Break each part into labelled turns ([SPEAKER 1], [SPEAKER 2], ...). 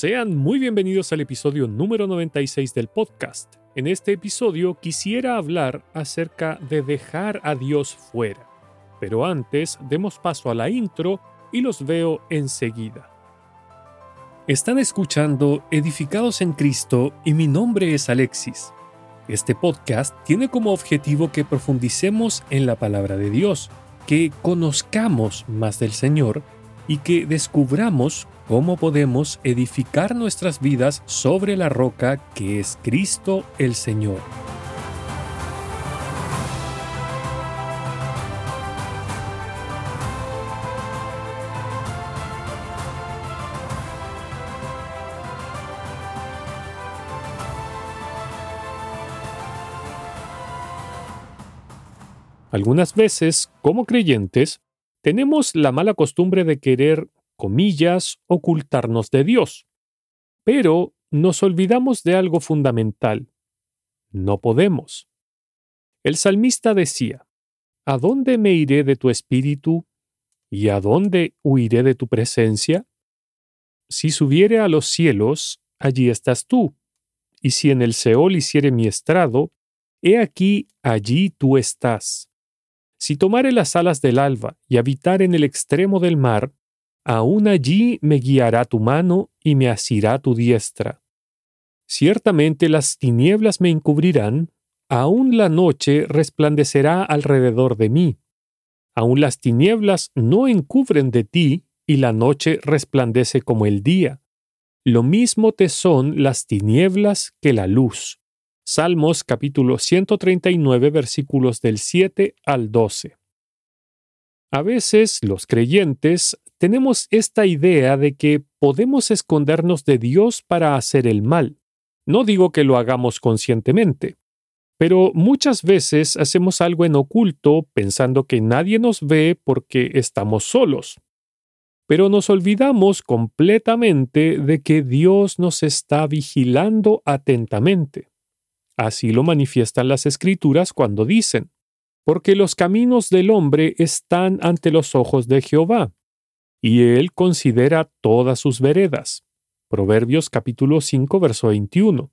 [SPEAKER 1] Sean muy bienvenidos al episodio número 96 del podcast. En este episodio quisiera hablar acerca de dejar a Dios fuera. Pero antes, demos paso a la intro y los veo enseguida. Están escuchando Edificados en Cristo y mi nombre es Alexis. Este podcast tiene como objetivo que profundicemos en la palabra de Dios, que conozcamos más del Señor y que descubramos cómo podemos edificar nuestras vidas sobre la roca que es Cristo el Señor. Algunas veces, como creyentes, tenemos la mala costumbre de querer comillas, ocultarnos de Dios. Pero nos olvidamos de algo fundamental. No podemos. El salmista decía, ¿A dónde me iré de tu espíritu? ¿Y a dónde huiré de tu presencia? Si subiere a los cielos, allí estás tú, y si en el Seol hiciere mi estrado, he aquí, allí tú estás. Si tomare las alas del alba y habitar en el extremo del mar, aún allí me guiará tu mano y me asirá tu diestra. Ciertamente las tinieblas me encubrirán, aún la noche resplandecerá alrededor de mí. Aún las tinieblas no encubren de ti, y la noche resplandece como el día. Lo mismo te son las tinieblas que la luz. Salmos capítulo 139 versículos del 7 al 12. A veces los creyentes tenemos esta idea de que podemos escondernos de Dios para hacer el mal. No digo que lo hagamos conscientemente, pero muchas veces hacemos algo en oculto pensando que nadie nos ve porque estamos solos. Pero nos olvidamos completamente de que Dios nos está vigilando atentamente. Así lo manifiestan las escrituras cuando dicen, porque los caminos del hombre están ante los ojos de Jehová, y él considera todas sus veredas. Proverbios capítulo 5, verso 21.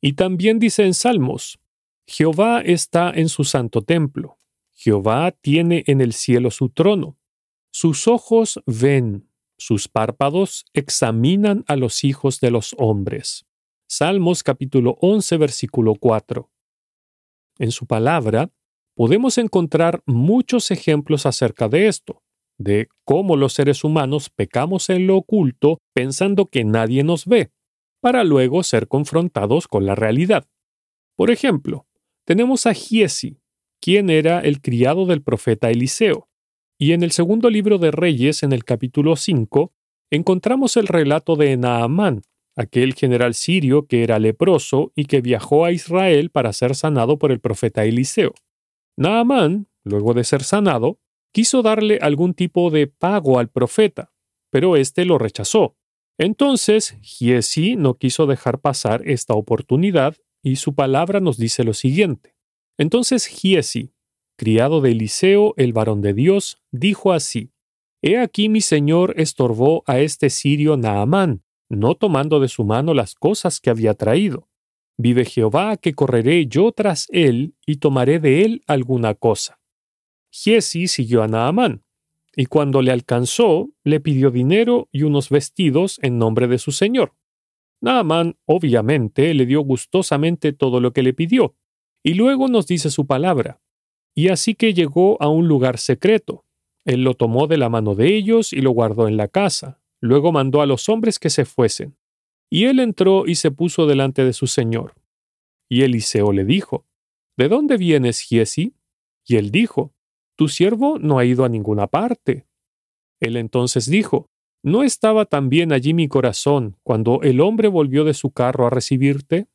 [SPEAKER 1] Y también dice en Salmos, Jehová está en su santo templo, Jehová tiene en el cielo su trono, sus ojos ven, sus párpados examinan a los hijos de los hombres. Salmos capítulo 11, versículo 4. En su palabra, podemos encontrar muchos ejemplos acerca de esto de cómo los seres humanos pecamos en lo oculto pensando que nadie nos ve, para luego ser confrontados con la realidad. Por ejemplo, tenemos a Giesi, quien era el criado del profeta Eliseo, y en el segundo libro de Reyes, en el capítulo 5, encontramos el relato de Naamán, aquel general sirio que era leproso y que viajó a Israel para ser sanado por el profeta Eliseo. Naamán, luego de ser sanado, quiso darle algún tipo de pago al profeta, pero éste lo rechazó. Entonces, Giesi no quiso dejar pasar esta oportunidad y su palabra nos dice lo siguiente. Entonces Giesi, criado de Eliseo, el varón de Dios, dijo así, He aquí mi señor estorbó a este sirio Naamán, no tomando de su mano las cosas que había traído. Vive Jehová que correré yo tras él y tomaré de él alguna cosa. Giesi siguió a Naamán, y cuando le alcanzó, le pidió dinero y unos vestidos en nombre de su señor. Naamán, obviamente, le dio gustosamente todo lo que le pidió, y luego nos dice su palabra. Y así que llegó a un lugar secreto. Él lo tomó de la mano de ellos y lo guardó en la casa. Luego mandó a los hombres que se fuesen. Y él entró y se puso delante de su señor. Y Eliseo le dijo, ¿De dónde vienes, Giesi? Y él dijo, tu siervo no ha ido a ninguna parte. Él entonces dijo, ¿No estaba también allí mi corazón cuando el hombre volvió de su carro a recibirte?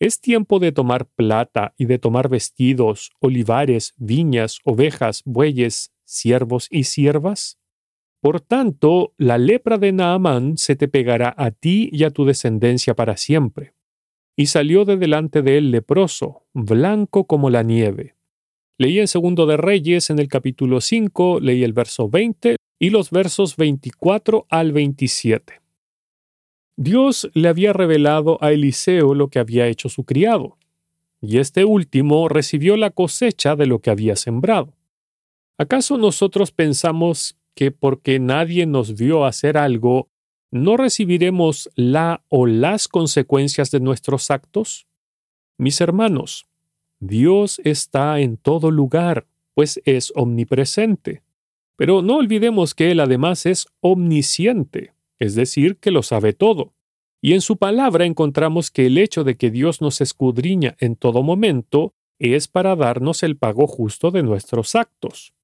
[SPEAKER 1] ¿Es tiempo de tomar plata y de tomar vestidos, olivares, viñas, ovejas, bueyes, siervos y siervas? Por tanto, la lepra de Naamán se te pegará a ti y a tu descendencia para siempre. Y salió de delante de él leproso, blanco como la nieve. Leí en Segundo de Reyes en el capítulo 5, leí el verso 20 y los versos 24 al 27. Dios le había revelado a Eliseo lo que había hecho su criado, y este último recibió la cosecha de lo que había sembrado. ¿Acaso nosotros pensamos que porque nadie nos vio hacer algo, no recibiremos la o las consecuencias de nuestros actos? Mis hermanos, Dios está en todo lugar, pues es omnipresente. Pero no olvidemos que Él además es omnisciente, es decir, que lo sabe todo. Y en su palabra encontramos que el hecho de que Dios nos escudriña en todo momento es para darnos el pago justo de nuestros actos.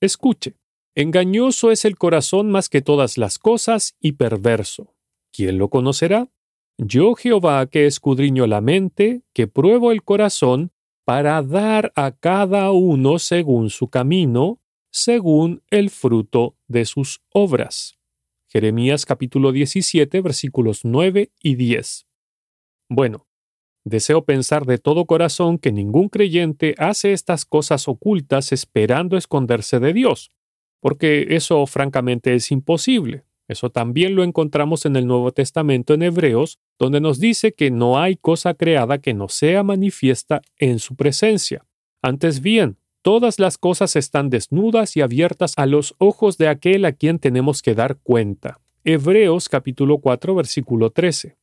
[SPEAKER 1] Escuche, engañoso es el corazón más que todas las cosas y perverso. ¿Quién lo conocerá? Yo Jehová que escudriño la mente, que pruebo el corazón, para dar a cada uno según su camino, según el fruto de sus obras. Jeremías capítulo 17 versículos 9 y 10. Bueno, Deseo pensar de todo corazón que ningún creyente hace estas cosas ocultas esperando esconderse de Dios, porque eso francamente es imposible. Eso también lo encontramos en el Nuevo Testamento en Hebreos, donde nos dice que no hay cosa creada que no sea manifiesta en su presencia. Antes bien, todas las cosas están desnudas y abiertas a los ojos de aquel a quien tenemos que dar cuenta. Hebreos capítulo 4 versículo 13.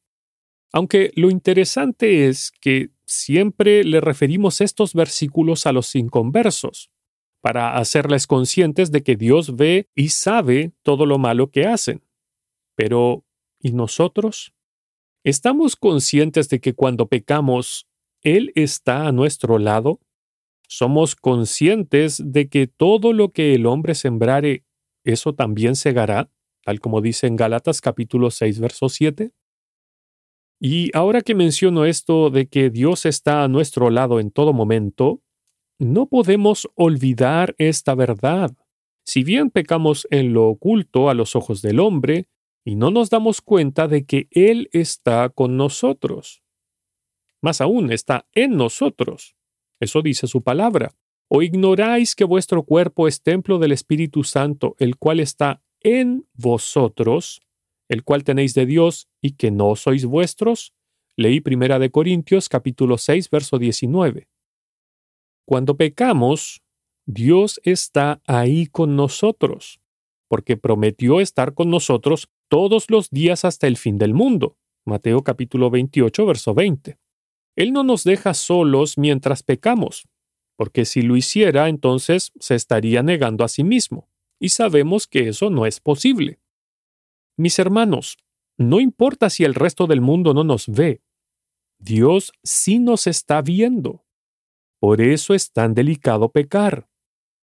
[SPEAKER 1] Aunque lo interesante es que siempre le referimos estos versículos a los inconversos, para hacerles conscientes de que Dios ve y sabe todo lo malo que hacen. Pero, ¿y nosotros? ¿Estamos conscientes de que cuando pecamos, Él está a nuestro lado? ¿Somos conscientes de que todo lo que el hombre sembrare, eso también segará? Tal como dice en Gálatas capítulo 6, verso 7. Y ahora que menciono esto de que Dios está a nuestro lado en todo momento, no podemos olvidar esta verdad. Si bien pecamos en lo oculto a los ojos del hombre, y no nos damos cuenta de que Él está con nosotros. Más aún, está en nosotros. Eso dice su palabra. ¿O ignoráis que vuestro cuerpo es templo del Espíritu Santo, el cual está en vosotros, el cual tenéis de Dios y que no sois vuestros? Leí Primera de Corintios capítulo 6 verso 19. Cuando pecamos, Dios está ahí con nosotros, porque prometió estar con nosotros todos los días hasta el fin del mundo. Mateo capítulo 28 verso 20. Él no nos deja solos mientras pecamos, porque si lo hiciera entonces se estaría negando a sí mismo, y sabemos que eso no es posible. Mis hermanos, no importa si el resto del mundo no nos ve, Dios sí nos está viendo. Por eso es tan delicado pecar.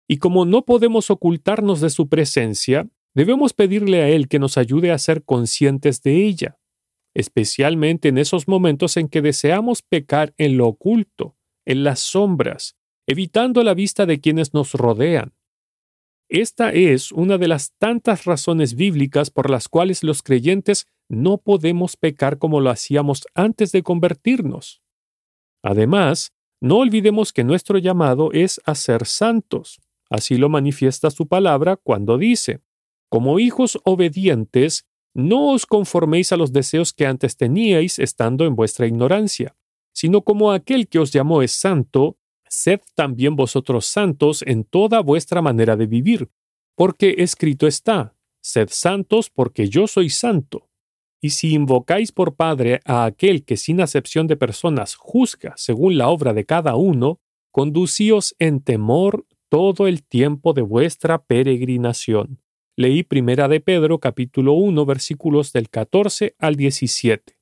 [SPEAKER 1] Y como no podemos ocultarnos de su presencia, debemos pedirle a Él que nos ayude a ser conscientes de ella, especialmente en esos momentos en que deseamos pecar en lo oculto, en las sombras, evitando la vista de quienes nos rodean. Esta es una de las tantas razones bíblicas por las cuales los creyentes no podemos pecar como lo hacíamos antes de convertirnos. Además, no olvidemos que nuestro llamado es a ser santos. Así lo manifiesta su palabra cuando dice, como hijos obedientes, no os conforméis a los deseos que antes teníais estando en vuestra ignorancia, sino como aquel que os llamó es santo, sed también vosotros santos en toda vuestra manera de vivir, porque escrito está, sed santos porque yo soy santo. Y si invocáis por Padre a aquel que sin acepción de personas juzga según la obra de cada uno, conducíos en temor todo el tiempo de vuestra peregrinación. Leí Primera de Pedro capítulo 1 versículos del 14 al 17.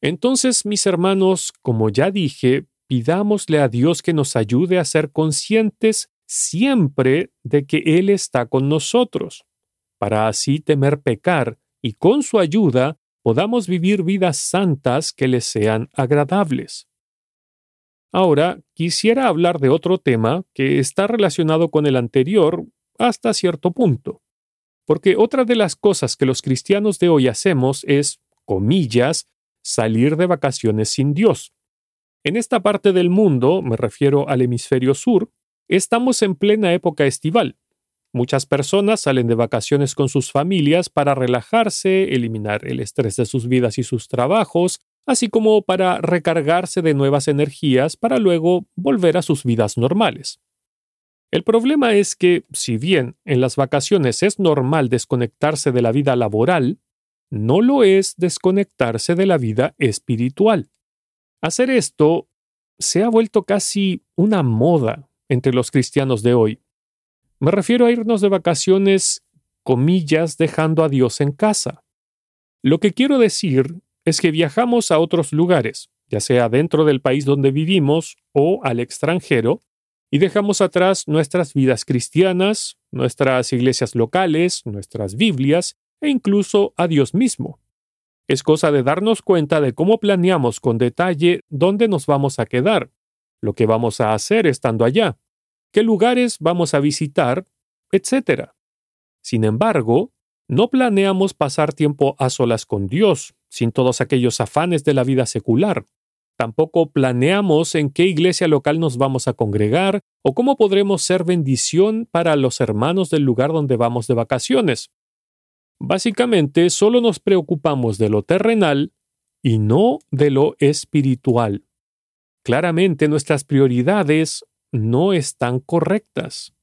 [SPEAKER 1] Entonces, mis hermanos, como ya dije, pidámosle a Dios que nos ayude a ser conscientes siempre de que Él está con nosotros, para así temer pecar y con su ayuda podamos vivir vidas santas que les sean agradables. Ahora, quisiera hablar de otro tema que está relacionado con el anterior hasta cierto punto, porque otra de las cosas que los cristianos de hoy hacemos es, comillas, salir de vacaciones sin Dios. En esta parte del mundo, me refiero al hemisferio sur, estamos en plena época estival. Muchas personas salen de vacaciones con sus familias para relajarse, eliminar el estrés de sus vidas y sus trabajos, así como para recargarse de nuevas energías para luego volver a sus vidas normales. El problema es que, si bien en las vacaciones es normal desconectarse de la vida laboral, no lo es desconectarse de la vida espiritual. Hacer esto se ha vuelto casi una moda entre los cristianos de hoy. Me refiero a irnos de vacaciones, comillas, dejando a Dios en casa. Lo que quiero decir es que viajamos a otros lugares, ya sea dentro del país donde vivimos o al extranjero, y dejamos atrás nuestras vidas cristianas, nuestras iglesias locales, nuestras Biblias e incluso a Dios mismo. Es cosa de darnos cuenta de cómo planeamos con detalle dónde nos vamos a quedar, lo que vamos a hacer estando allá, qué lugares vamos a visitar, etc. Sin embargo, no planeamos pasar tiempo a solas con Dios, sin todos aquellos afanes de la vida secular. Tampoco planeamos en qué iglesia local nos vamos a congregar o cómo podremos ser bendición para los hermanos del lugar donde vamos de vacaciones. Básicamente, solo nos preocupamos de lo terrenal y no de lo espiritual. Claramente nuestras prioridades no están correctas.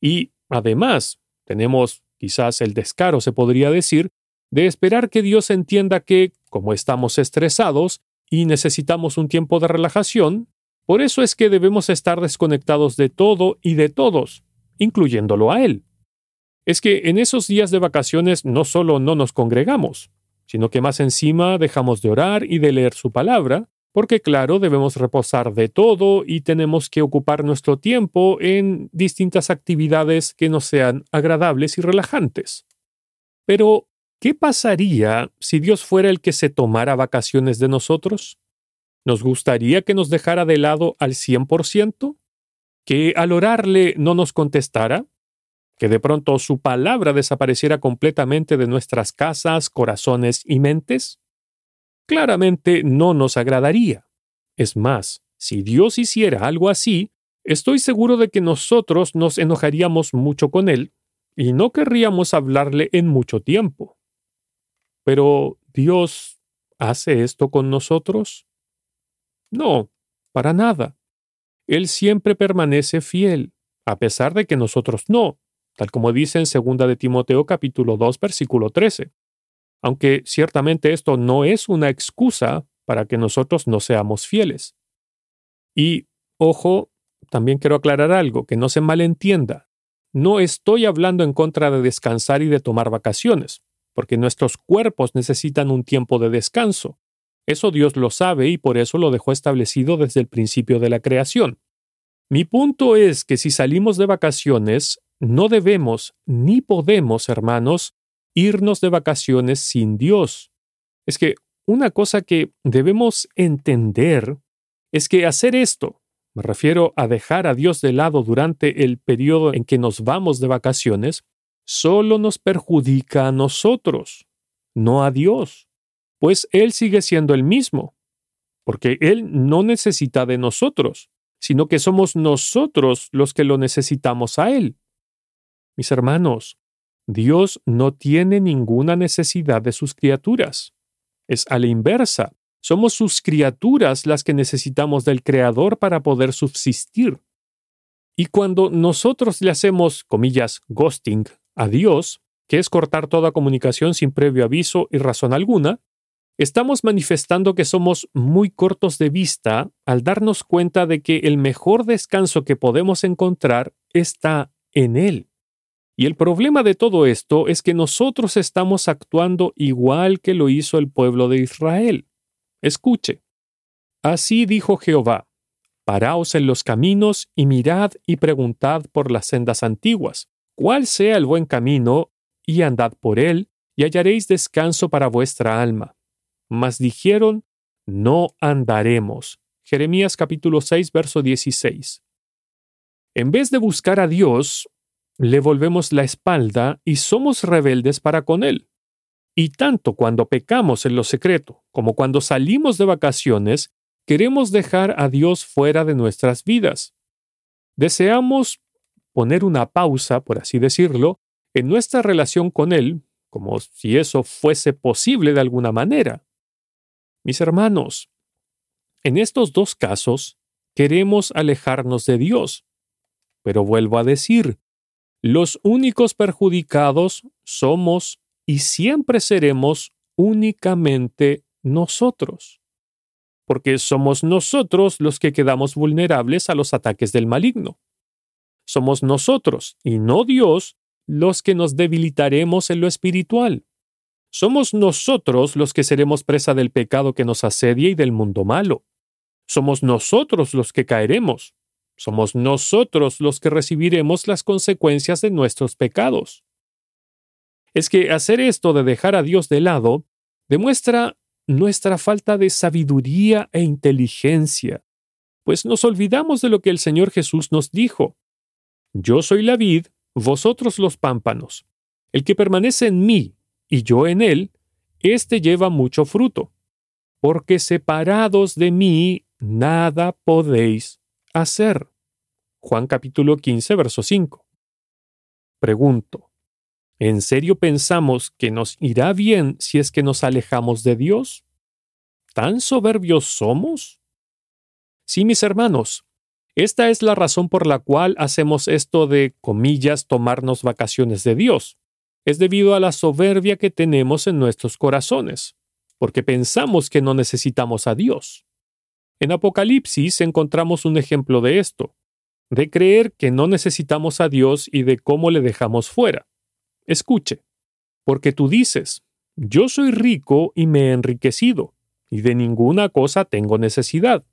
[SPEAKER 1] Y, además, tenemos quizás el descaro, se podría decir, de esperar que Dios entienda que, como estamos estresados y necesitamos un tiempo de relajación, por eso es que debemos estar desconectados de todo y de todos, incluyéndolo a Él. Es que en esos días de vacaciones no solo no nos congregamos, sino que más encima dejamos de orar y de leer su palabra, porque claro, debemos reposar de todo y tenemos que ocupar nuestro tiempo en distintas actividades que nos sean agradables y relajantes. Pero, ¿qué pasaría si Dios fuera el que se tomara vacaciones de nosotros? ¿Nos gustaría que nos dejara de lado al 100%? ¿Que al orarle no nos contestara? ¿Que de pronto su palabra desapareciera completamente de nuestras casas, corazones y mentes? claramente no nos agradaría. Es más, si Dios hiciera algo así, estoy seguro de que nosotros nos enojaríamos mucho con Él y no querríamos hablarle en mucho tiempo. Pero ¿Dios hace esto con nosotros? No, para nada. Él siempre permanece fiel, a pesar de que nosotros no, tal como dice en 2 de Timoteo capítulo 2 versículo 13 aunque ciertamente esto no es una excusa para que nosotros no seamos fieles. Y, ojo, también quiero aclarar algo, que no se malentienda. No estoy hablando en contra de descansar y de tomar vacaciones, porque nuestros cuerpos necesitan un tiempo de descanso. Eso Dios lo sabe y por eso lo dejó establecido desde el principio de la creación. Mi punto es que si salimos de vacaciones, no debemos ni podemos, hermanos, irnos de vacaciones sin Dios. Es que una cosa que debemos entender es que hacer esto, me refiero a dejar a Dios de lado durante el periodo en que nos vamos de vacaciones, solo nos perjudica a nosotros, no a Dios, pues Él sigue siendo el mismo, porque Él no necesita de nosotros, sino que somos nosotros los que lo necesitamos a Él. Mis hermanos, Dios no tiene ninguna necesidad de sus criaturas. Es a la inversa. Somos sus criaturas las que necesitamos del Creador para poder subsistir. Y cuando nosotros le hacemos, comillas, ghosting a Dios, que es cortar toda comunicación sin previo aviso y razón alguna, estamos manifestando que somos muy cortos de vista al darnos cuenta de que el mejor descanso que podemos encontrar está en Él. Y el problema de todo esto es que nosotros estamos actuando igual que lo hizo el pueblo de Israel. Escuche. Así dijo Jehová, Paraos en los caminos y mirad y preguntad por las sendas antiguas, cuál sea el buen camino, y andad por él, y hallaréis descanso para vuestra alma. Mas dijeron, no andaremos. Jeremías capítulo 6, verso 16. En vez de buscar a Dios, le volvemos la espalda y somos rebeldes para con Él. Y tanto cuando pecamos en lo secreto como cuando salimos de vacaciones, queremos dejar a Dios fuera de nuestras vidas. Deseamos poner una pausa, por así decirlo, en nuestra relación con Él, como si eso fuese posible de alguna manera. Mis hermanos, en estos dos casos, queremos alejarnos de Dios. Pero vuelvo a decir, los únicos perjudicados somos y siempre seremos únicamente nosotros. Porque somos nosotros los que quedamos vulnerables a los ataques del maligno. Somos nosotros, y no Dios, los que nos debilitaremos en lo espiritual. Somos nosotros los que seremos presa del pecado que nos asedia y del mundo malo. Somos nosotros los que caeremos. Somos nosotros los que recibiremos las consecuencias de nuestros pecados. Es que hacer esto de dejar a Dios de lado demuestra nuestra falta de sabiduría e inteligencia, pues nos olvidamos de lo que el Señor Jesús nos dijo. Yo soy la vid, vosotros los pámpanos. El que permanece en mí y yo en él, éste lleva mucho fruto, porque separados de mí nada podéis hacer. Juan capítulo 15, verso 5. Pregunto, ¿en serio pensamos que nos irá bien si es que nos alejamos de Dios? ¿Tan soberbios somos? Sí, mis hermanos, esta es la razón por la cual hacemos esto de, comillas, tomarnos vacaciones de Dios. Es debido a la soberbia que tenemos en nuestros corazones, porque pensamos que no necesitamos a Dios. En Apocalipsis encontramos un ejemplo de esto, de creer que no necesitamos a Dios y de cómo le dejamos fuera. Escuche, porque tú dices, yo soy rico y me he enriquecido, y de ninguna cosa tengo necesidad,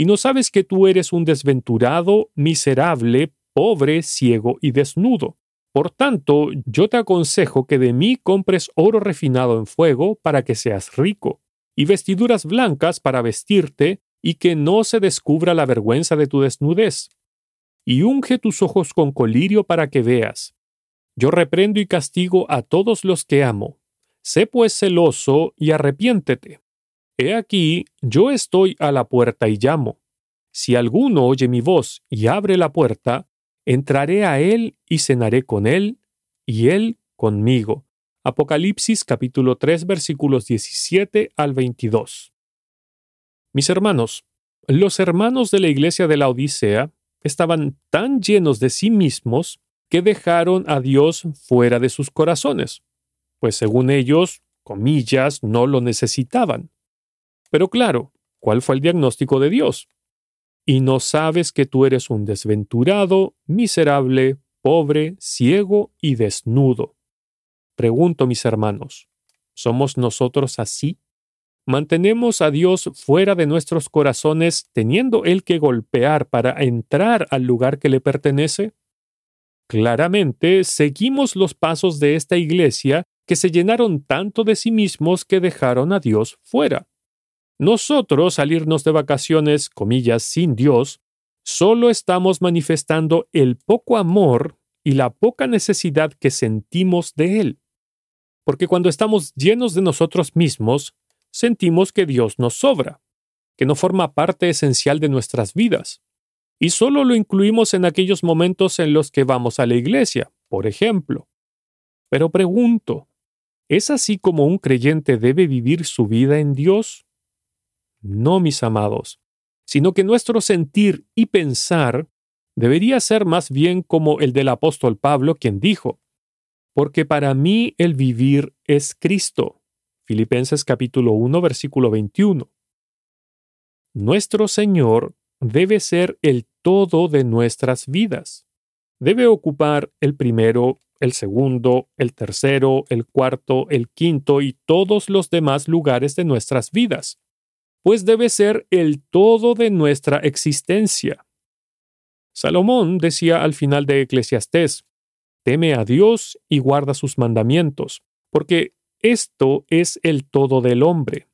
[SPEAKER 1] y no sabes que tú eres un desventurado, miserable, pobre, ciego y desnudo. Por tanto, yo te aconsejo que de mí compres oro refinado en fuego para que seas rico, y vestiduras blancas para vestirte, y que no se descubra la vergüenza de tu desnudez. Y unge tus ojos con colirio para que veas. Yo reprendo y castigo a todos los que amo. Sé pues celoso y arrepiéntete. He aquí, yo estoy a la puerta y llamo. Si alguno oye mi voz y abre la puerta, entraré a él y cenaré con él, y él conmigo. Apocalipsis capítulo 3 versículos 17 al 22. Mis hermanos, los hermanos de la iglesia de la Odisea estaban tan llenos de sí mismos que dejaron a Dios fuera de sus corazones, pues según ellos, comillas, no lo necesitaban. Pero claro, ¿cuál fue el diagnóstico de Dios? Y no sabes que tú eres un desventurado, miserable, pobre, ciego y desnudo. Pregunto, mis hermanos, ¿somos nosotros así? mantenemos a Dios fuera de nuestros corazones teniendo Él que golpear para entrar al lugar que le pertenece? Claramente seguimos los pasos de esta iglesia que se llenaron tanto de sí mismos que dejaron a Dios fuera. Nosotros, al irnos de vacaciones, comillas, sin Dios, solo estamos manifestando el poco amor y la poca necesidad que sentimos de Él. Porque cuando estamos llenos de nosotros mismos, sentimos que Dios nos sobra, que no forma parte esencial de nuestras vidas. Y solo lo incluimos en aquellos momentos en los que vamos a la iglesia, por ejemplo. Pero pregunto, ¿es así como un creyente debe vivir su vida en Dios? No, mis amados, sino que nuestro sentir y pensar debería ser más bien como el del apóstol Pablo, quien dijo, porque para mí el vivir es Cristo Filipenses capítulo 1 versículo 21. Nuestro Señor debe ser el todo de nuestras vidas. Debe ocupar el primero, el segundo, el tercero, el cuarto, el quinto y todos los demás lugares de nuestras vidas, pues debe ser el todo de nuestra existencia. Salomón decía al final de Eclesiastés, teme a Dios y guarda sus mandamientos, porque esto es el todo del hombre.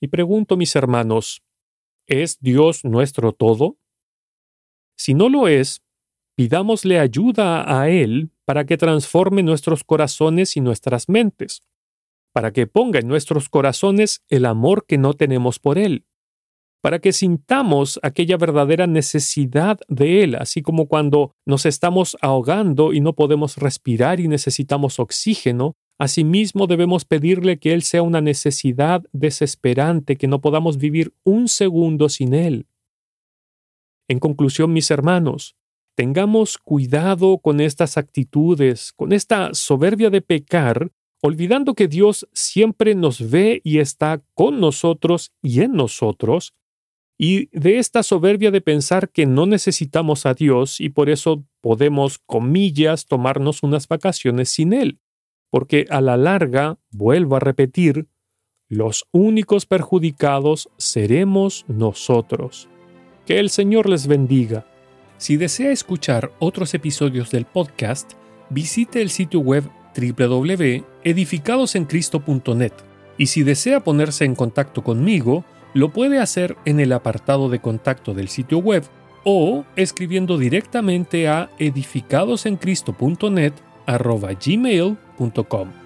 [SPEAKER 1] Y pregunto, mis hermanos, ¿es Dios nuestro todo? Si no lo es, pidámosle ayuda a Él para que transforme nuestros corazones y nuestras mentes, para que ponga en nuestros corazones el amor que no tenemos por Él, para que sintamos aquella verdadera necesidad de Él, así como cuando nos estamos ahogando y no podemos respirar y necesitamos oxígeno, asimismo debemos pedirle que Él sea una necesidad desesperante, que no podamos vivir un segundo sin Él. En conclusión, mis hermanos, tengamos cuidado con estas actitudes, con esta soberbia de pecar, olvidando que Dios siempre nos ve y está con nosotros y en nosotros, y de esta soberbia de pensar que no necesitamos a Dios y por eso podemos, comillas, tomarnos unas vacaciones sin Él, porque a la larga, vuelvo a repetir, los únicos perjudicados seremos nosotros. Que el Señor les bendiga. Si desea escuchar otros episodios del podcast, visite el sitio web www.edificadosencristo.net y si desea ponerse en contacto conmigo, lo puede hacer en el apartado de contacto del sitio web o escribiendo directamente a edificadosencristo.net gmail.com.